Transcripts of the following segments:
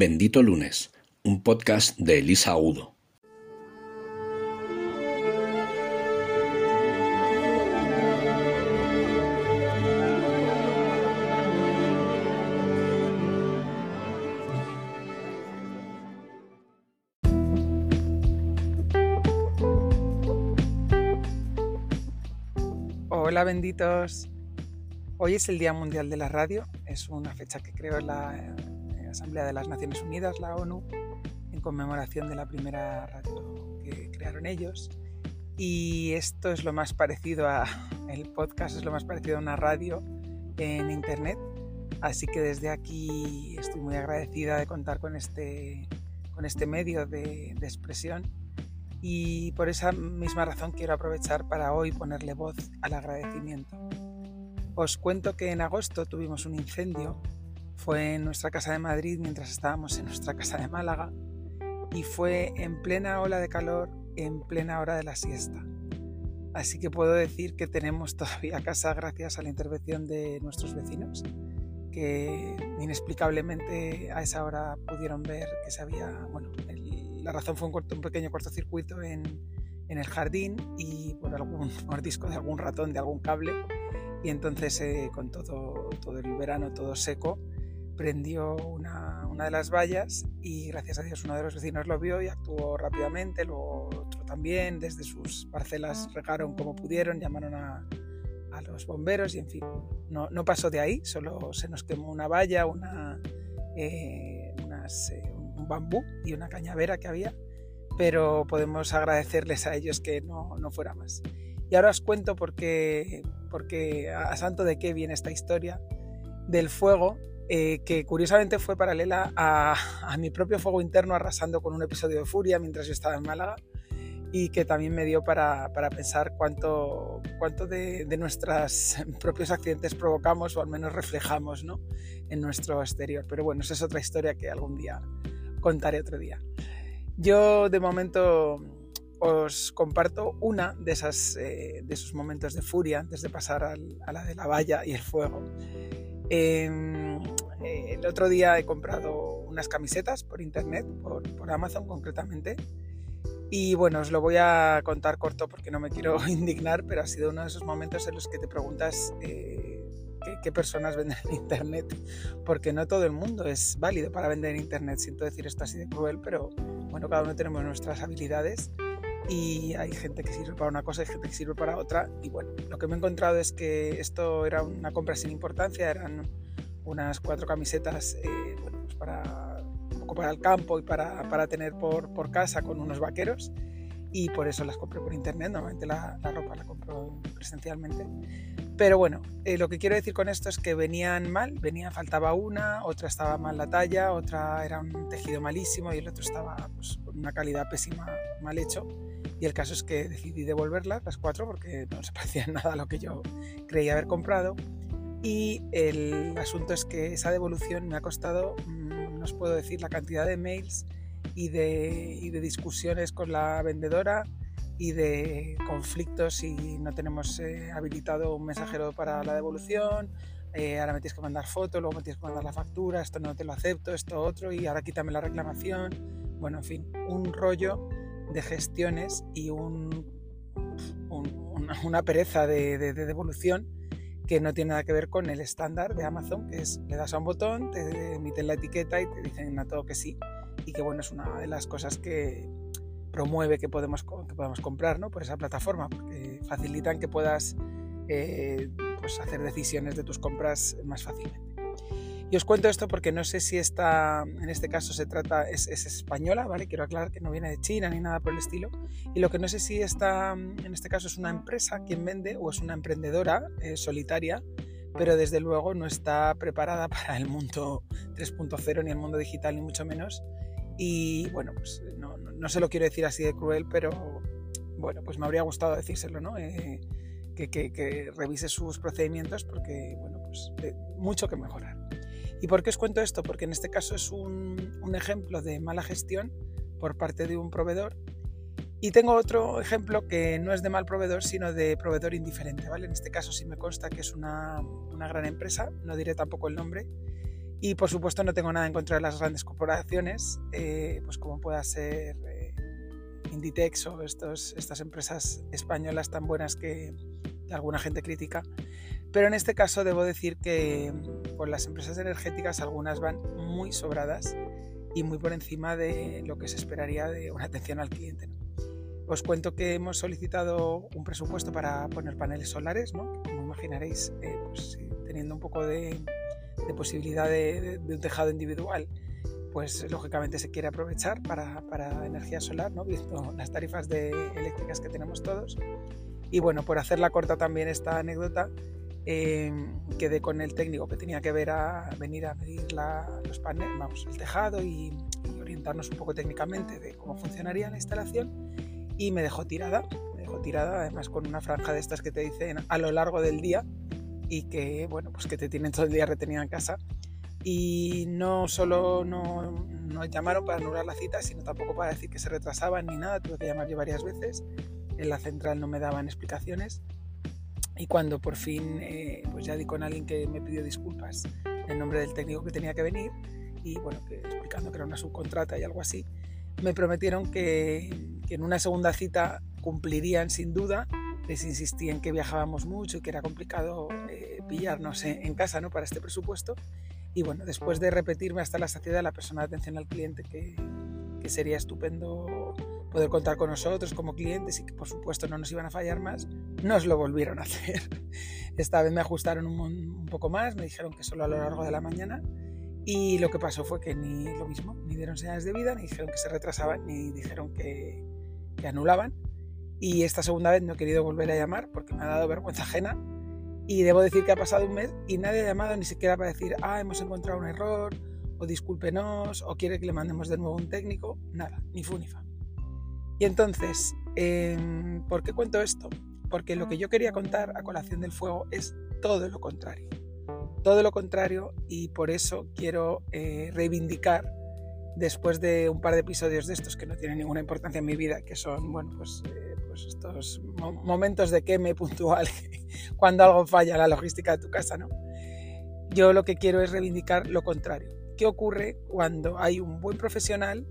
Bendito Lunes, un podcast de Elisa Udo. Hola benditos. Hoy es el Día Mundial de la Radio. Es una fecha que creo la Asamblea de las Naciones Unidas, la ONU, en conmemoración de la primera radio que crearon ellos. Y esto es lo más parecido a el podcast, es lo más parecido a una radio en internet. Así que desde aquí estoy muy agradecida de contar con este, con este medio de, de expresión y por esa misma razón quiero aprovechar para hoy ponerle voz al agradecimiento. Os cuento que en agosto tuvimos un incendio, fue en nuestra casa de Madrid mientras estábamos en nuestra casa de Málaga y fue en plena ola de calor, en plena hora de la siesta. Así que puedo decir que tenemos todavía casa gracias a la intervención de nuestros vecinos, que inexplicablemente a esa hora pudieron ver que se había, bueno, la razón fue un, pequeño cortocircuito en, en, el jardín y por algún mordisco de algún ratón, de algún cable. Y entonces eh, con todo, todo el verano, todo seco, prendió una, una, de las vallas y gracias a Dios uno de los vecinos lo vio y actuó rápidamente, luego otro también, desde sus parcelas regaron como pudieron, llamaron a, a los bomberos y en fin, no, no, pasó de ahí, solo se nos quemó una valla, una, eh, unas, eh, bambú y una cañavera que había, pero podemos agradecerles a ellos que no, no fuera más. Y ahora os cuento por qué, porque a santo de qué viene esta historia del fuego, eh, que curiosamente fue paralela a, mi propio fuego interno arrasando con un episodio de furia mientras yo estaba en Málaga y que también me dio para, para pensar cuánto, cuánto de, de, nuestros propios accidentes provocamos o al menos reflejamos ¿no? en nuestro exterior. Pero bueno, esa es otra historia que algún día contaré otro día. Yo de momento os comparto una de, esas, eh, de esos momentos de furia antes de pasar a la de la valla y el fuego. Eh, el otro día he comprado unas camisetas por internet, por, Amazon concretamente. Y bueno, os lo voy a contar corto porque no me quiero indignar, pero ha sido uno de esos momentos en los que te preguntas eh, qué, personas venden en Internet, porque no todo el mundo es válido para vender en Internet. Siento decir esto así de cruel, pero bueno, cada uno tenemos nuestras habilidades y hay gente que sirve para una cosa y gente que sirve para otra. Y bueno, lo que me he encontrado es que esto era una compra sin importancia, eran unas cuatro camisetas eh, pues para, un el campo y para, para tener por, por, casa con unos vaqueros y por eso las compré por internet. Normalmente la, la ropa la compro presencialmente. Pero bueno, eh, lo que quiero decir con esto es que venían mal, venía, faltaba una, otra estaba mal la talla, otra era un tejido malísimo y el otro estaba pues, con una calidad pésima, mal hecho. Y el caso es que decidí devolverlas, las cuatro, porque no se parecían nada a lo que yo creía haber comprado. Y el asunto es que esa devolución me ha costado, mmm, no os puedo decir la cantidad de mails y de, y de discusiones con la vendedora, y de conflictos si no tenemos eh, habilitado un mensajero para la devolución, eh, ahora me tienes que mandar foto, luego me tienes que mandar la factura, esto no te lo acepto, esto otro, y ahora quítame la reclamación. Bueno, en fin, un rollo de gestiones y un, un, una, pereza de, de, de, devolución que no tiene nada que ver con el estándar de Amazon, que es le das a un botón, te emiten la etiqueta y te dicen a todo que sí, y que bueno, es una de las cosas que, promueve que podemos, que podamos comprar ¿no? por esa plataforma, porque facilitan que puedas eh, pues hacer decisiones de tus compras más fácilmente. Y os cuento esto porque no sé si esta, en este caso se trata, es, es, española, ¿vale? Quiero aclarar que no viene de China ni nada por el estilo. Y lo que no sé si esta, en este caso es una empresa quien vende o es una emprendedora eh, solitaria, pero desde luego no está preparada para el mundo 3.0 ni el mundo digital ni mucho menos. Y bueno, pues no, no, no, se lo quiero decir así de cruel, pero bueno, pues me habría gustado decírselo, ¿no? Eh, que, que, que, revise sus procedimientos porque, bueno, pues mucho que mejorar. ¿Y por qué os cuento esto? Porque en este caso es un, un ejemplo de mala gestión por parte de un proveedor y tengo otro ejemplo que no es de mal proveedor, sino de proveedor indiferente, ¿vale? En este caso sí me consta que es una, una gran empresa, no diré tampoco el nombre, Y por supuesto no tengo nada en contra de las grandes corporaciones, eh, pues como pueda ser eh, Inditex o estos, estas empresas españolas tan buenas que alguna gente critica. Pero en este caso debo decir que con las empresas energéticas algunas van muy sobradas y muy por encima de lo que se esperaría de una atención al cliente. Os cuento que hemos solicitado un presupuesto para poner paneles solares, ¿no? como imaginaréis, eh, pues, teniendo un poco de, posibilidad de, un tejado individual, pues lógicamente se quiere aprovechar para, para energía solar, ¿no? visto las tarifas de eléctricas que tenemos todos. Y bueno, por hacerla corta también esta anécdota, eh, quedé con el técnico que tenía que ver a, venir a medir los paneles, vamos, el tejado y, y, orientarnos un poco técnicamente de cómo funcionaría la instalación y me dejó tirada, me dejó tirada además con una franja de estas que te dicen a lo largo del día y que, bueno, pues que te tienen todo el día retenida en casa. Y no solo no, no llamaron para anular la cita, sino tampoco para decir que se retrasaban ni nada. Tuve que llamar yo varias veces. En la central no me daban explicaciones. Y cuando por fin eh, pues ya di con alguien que me pidió disculpas en nombre del técnico que tenía que venir y bueno, explicando que era una subcontrata y algo así, me prometieron que, en una segunda cita cumplirían sin duda les insistí en que viajábamos mucho y que era complicado eh, pillarnos en, casa ¿no? para este presupuesto. Y bueno, después de repetirme hasta la saciedad la persona de atención al cliente que, que sería estupendo poder contar con nosotros como clientes y que por supuesto no nos iban a fallar más, nos lo volvieron a hacer. Esta vez me ajustaron un, poco más, me dijeron que solo a lo largo de la mañana y lo que pasó fue que ni lo mismo, ni dieron señales de vida, ni dijeron que se retrasaban, ni dijeron que, que anulaban y esta segunda vez no he querido volver a llamar porque me ha dado vergüenza ajena. Y debo decir que ha pasado un mes y nadie ha llamado ni siquiera para decir, ah, hemos encontrado un error, o discúlpenos, o quiere que le mandemos de nuevo un técnico. Nada, ni fu ni fa. Y entonces, eh, ¿por qué cuento esto? Porque lo que yo quería contar a colación del fuego es todo lo contrario. Todo lo contrario y por eso quiero eh, reivindicar después de un par de episodios de estos que no tienen ninguna importancia en mi vida, que son, bueno, pues eh, pues, estos momentos de queme puntual cuando algo falla la logística de tu casa, ¿no? Yo lo que quiero es reivindicar lo contrario. ¿Qué ocurre cuando hay un buen profesional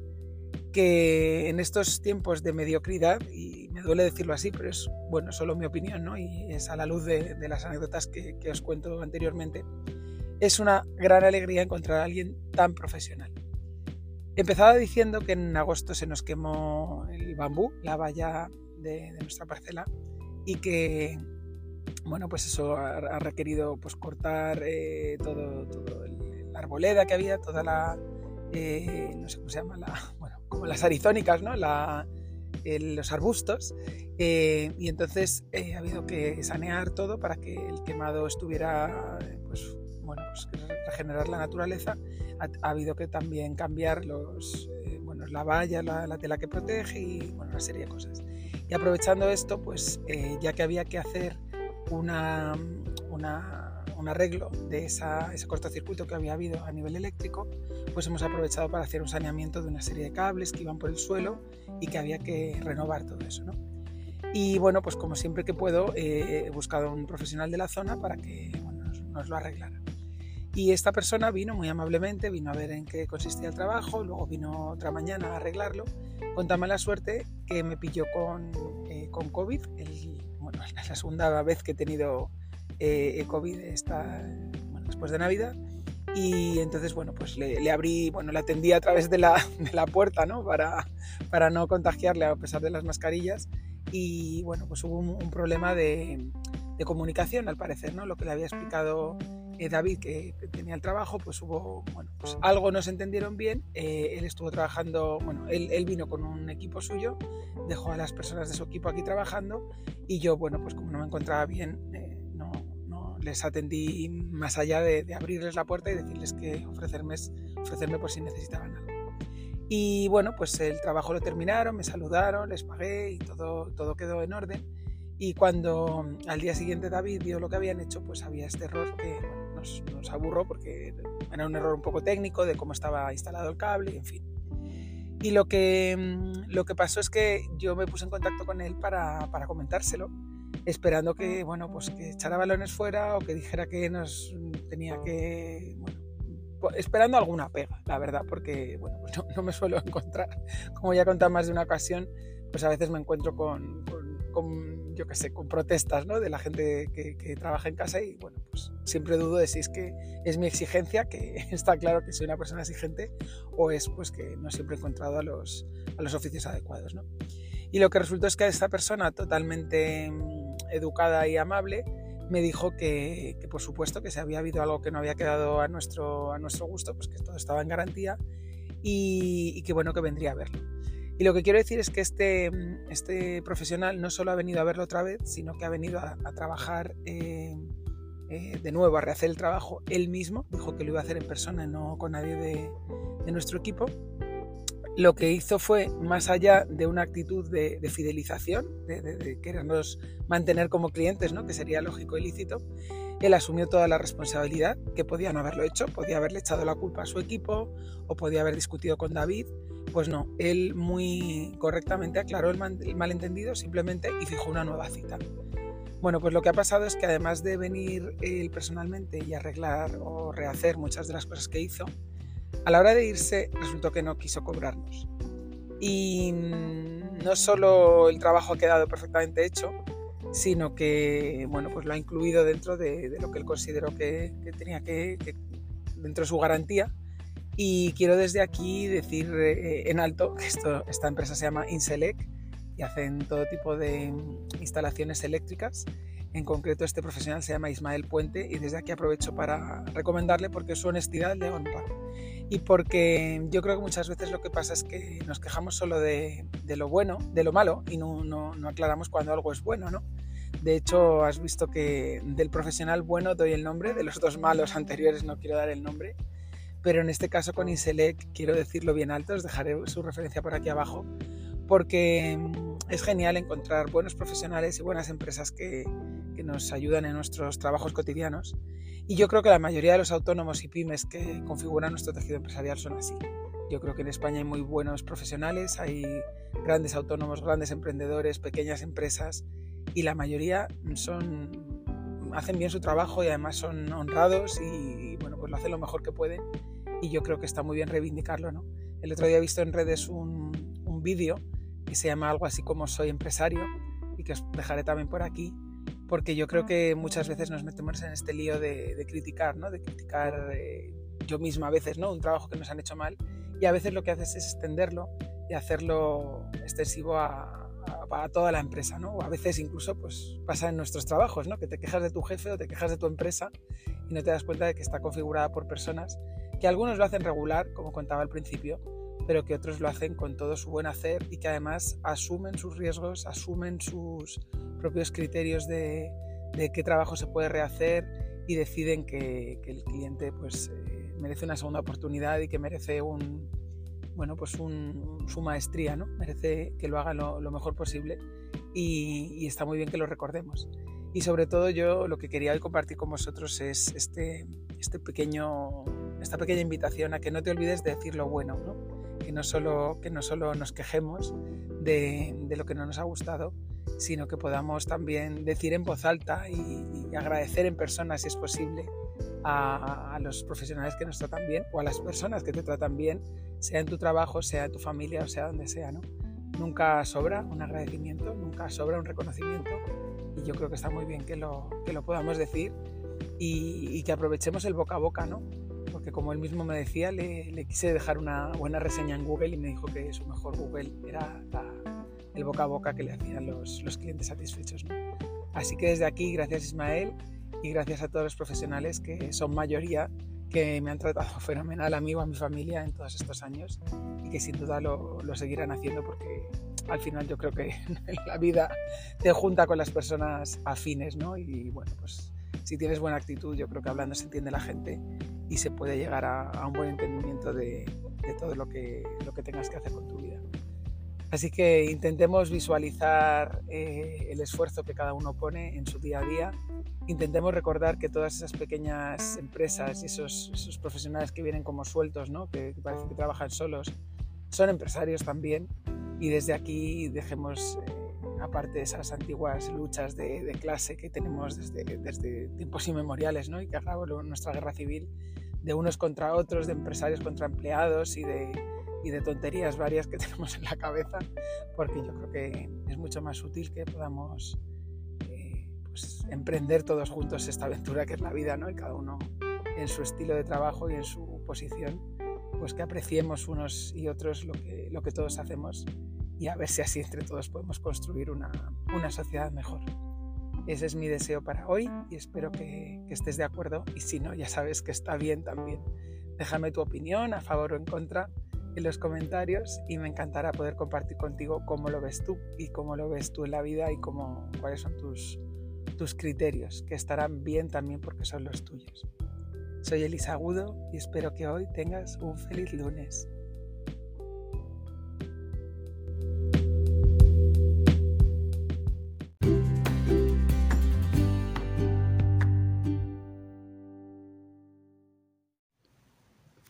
que en estos tiempos de mediocridad, y me duele decirlo así, pero es bueno, solo mi opinión, ¿no? Y es a la luz de, las anécdotas que, que os cuento anteriormente, es una gran alegría encontrar a alguien tan profesional. Empezaba diciendo que en agosto se nos quemó el bambú, la valla de, nuestra parcela y que, bueno, pues eso ha, requerido pues cortar eh, todo, todo la arboleda que había, toda la, eh, no sé cómo se llama, la, bueno, como las arizónicas, ¿no? La, los arbustos eh, y entonces ha habido que sanear todo para que el quemado estuviera pues bueno pues regenerar la naturaleza ha, habido que también cambiar los bueno la valla la, la, tela que protege y bueno una serie de cosas y aprovechando esto, pues eh, ya que había que hacer una, un arreglo de ese cortocircuito que había habido a nivel eléctrico, pues hemos aprovechado para hacer un saneamiento de una serie de cables que iban por el suelo y que había que renovar todo eso. ¿no? Y bueno, pues como siempre que puedo, eh, he buscado a un profesional de la zona para que bueno, nos, nos lo arreglara. Y esta persona vino muy amablemente, vino a ver en qué consistía el trabajo, luego vino otra mañana a arreglarlo, con tan mala suerte que me pilló con, eh, con COVID, el, bueno, la segunda vez que he tenido eh, COVID esta, bueno, después de Navidad. Y entonces, bueno, pues le, le, abrí, bueno, le atendí a través de la, de la puerta, ¿no? Para, para no contagiarle a pesar de las mascarillas. Y bueno, pues hubo un, un problema de, de comunicación, al parecer, ¿no? Lo que le había explicado eh, David, que tenía el trabajo, pues hubo, bueno, pues algo no se entendieron bien. Eh, él estuvo trabajando, bueno, él, él, vino con un equipo suyo, dejó a las personas de su equipo aquí trabajando y yo, bueno, pues como no me encontraba bien, eh, les atendí más allá de, de, abrirles la puerta y decirles que ofrecerme, ofrecerme por si necesitaban algo. Y bueno, pues el trabajo lo terminaron, me saludaron, les pagué y todo, todo quedó en orden. Y cuando al día siguiente David vio lo que habían hecho, pues había este error que nos, nos, aburró porque era un error un poco técnico de cómo estaba instalado el cable, en fin. Y lo que, lo que pasó es que yo me puse en contacto con él para, para comentárselo, esperando que, bueno, pues que echara balones fuera o que dijera que nos tenía que bueno, esperando alguna pega, la verdad, porque bueno, pues no, me suelo encontrar, como ya he contado más de una ocasión, pues a veces me encuentro con, con, yo qué sé, con protestas ¿no? de la gente que, que, trabaja en casa y bueno, pues siempre dudo de si es que es mi exigencia, que está claro que soy una persona exigente, o es pues que no siempre he encontrado a los, a los oficios adecuados. ¿no? Y lo que resultó es que esta persona totalmente mm, educada y amable me dijo que, por supuesto que si había habido algo que no había quedado a nuestro, a nuestro gusto, pues que todo estaba en garantía y, que bueno que vendría a verlo. Y lo que quiero decir es que este, este profesional no solo ha venido a verlo otra vez, sino que ha venido a, trabajar eh, eh, de nuevo, a rehacer el trabajo él mismo. Dijo que lo iba a hacer en persona, no con nadie de nuestro equipo lo que hizo fue, más allá de una actitud de, fidelización, de, querernos mantener como clientes, ¿no? que sería lógico y lícito, él asumió toda la responsabilidad, que podía no haberlo hecho, podía haberle echado la culpa a su equipo o podía haber discutido con David. Pues no, él muy correctamente aclaró el malentendido simplemente y fijó una nueva cita. Bueno, pues lo que ha pasado es que además de venir él personalmente y arreglar o rehacer muchas de las cosas que hizo, a la hora de irse resultó que no quiso cobrarnos. Y no solo el trabajo ha quedado perfectamente hecho, sino que bueno, pues lo ha incluido dentro de, lo que él consideró que, tenía que, dentro de su garantía. Y quiero desde aquí decir eh, en alto que esta empresa se llama Inselec y hacen todo tipo de instalaciones eléctricas. En concreto, este profesional se llama Ismael Puente y desde aquí aprovecho para recomendarle porque su honestidad le honra y porque yo creo que muchas veces lo que pasa es que nos quejamos solo de, lo bueno, de lo malo y no, no, no, aclaramos cuando algo es bueno, ¿no? De hecho, has visto que del profesional bueno doy el nombre, de los dos malos anteriores no quiero dar el nombre, pero en este caso con Inselec quiero decirlo bien alto, os dejaré su referencia por aquí abajo, porque es genial encontrar buenos profesionales y buenas empresas que, que nos ayudan en nuestros trabajos cotidianos y yo creo que la mayoría de los autónomos y pymes que configuran nuestro tejido empresarial son así. Yo creo que en España hay muy buenos profesionales, hay grandes autónomos, grandes emprendedores, pequeñas empresas y la mayoría son hacen bien su trabajo y además son honrados y bueno, pues lo hacen lo mejor que pueden y yo creo que está muy bien reivindicarlo, ¿no? El otro día he visto en redes un, un vídeo que se llama algo así como Soy empresario y que os dejaré también por aquí porque yo creo que muchas veces nos metemos en este lío de, criticar, ¿no? de criticar eh, yo misma a veces ¿no? un trabajo que nos han hecho mal y a veces lo que haces es extenderlo y hacerlo extensivo a, toda la empresa, ¿no? O a veces incluso pues pasa en nuestros trabajos, ¿no? Que te quejas de tu jefe o te quejas de tu empresa y no te das cuenta de que está configurada por personas que algunos lo hacen regular, como contaba al principio, pero que otros lo hacen con todo su buen hacer y que además asumen sus riesgos, asumen sus propios criterios de, qué trabajo se puede rehacer y deciden que, el cliente pues, eh, merece una segunda oportunidad y que merece un, bueno, pues su maestría, ¿no? merece que lo haga lo, mejor posible y, está muy bien que lo recordemos. Y sobre todo yo lo que quería hoy compartir con vosotros es este, este pequeño, esta pequeña invitación a que no te olvides de decir lo bueno, ¿no? Que, no solo, que no solo nos quejemos de, de lo que no nos ha gustado, sino que podamos también decir en voz alta y, agradecer en persona, si es posible, a, los profesionales que nos tratan bien o a las personas que te tratan bien, sea en tu trabajo, sea en tu familia o sea donde sea. ¿no? Nunca sobra un agradecimiento, nunca sobra un reconocimiento y yo creo que está muy bien que lo, que lo podamos decir y, que aprovechemos el boca a boca, ¿no? Porque como él mismo me decía, le, quise dejar una buena reseña en Google y me dijo que su mejor Google era el boca a boca que le hacían los, los clientes satisfechos. Así que desde aquí, gracias Ismael y gracias a todos los profesionales que son mayoría, que me han tratado fenomenal a mí o a mi familia en todos estos años y que sin duda lo, lo seguirán haciendo porque al final yo creo que la vida te junta con las personas afines, ¿no? Y bueno, pues si tienes buena actitud, yo creo que hablando se entiende la gente y se puede llegar a, un buen entendimiento de, todo lo que, lo que tengas que hacer con tu vida. Así que intentemos visualizar eh, el esfuerzo que cada uno pone en su día a día. Intentemos recordar que todas esas pequeñas empresas y esos, esos profesionales que vienen como sueltos, ¿no? que, que parece que trabajan solos, son empresarios también. Y desde aquí dejemos eh, aparte de esas antiguas luchas de, clase que tenemos desde, tiempos inmemoriales ¿no? y que acabó nuestra guerra civil, de unos contra otros, de empresarios contra empleados y de, tonterías varias que tenemos en la cabeza, porque yo creo que es mucho más útil que podamos eh, pues, emprender todos juntos esta aventura que es la vida, ¿no? Y cada uno en su estilo de trabajo y en su posición, pues que apreciemos unos y otros lo que todos hacemos y a ver si así entre todos podemos construir una, una sociedad mejor. Ese es mi deseo para hoy y espero que, estés de acuerdo y si no, ya sabes que está bien también. Déjame tu opinión a favor o en contra en los comentarios y me encantará poder compartir contigo cómo lo ves tú y cómo lo ves tú en la vida y cómo, cuáles son tus, tus criterios, que estarán bien también porque son los tuyos. Soy Elisa Agudo y espero que hoy tengas un feliz lunes.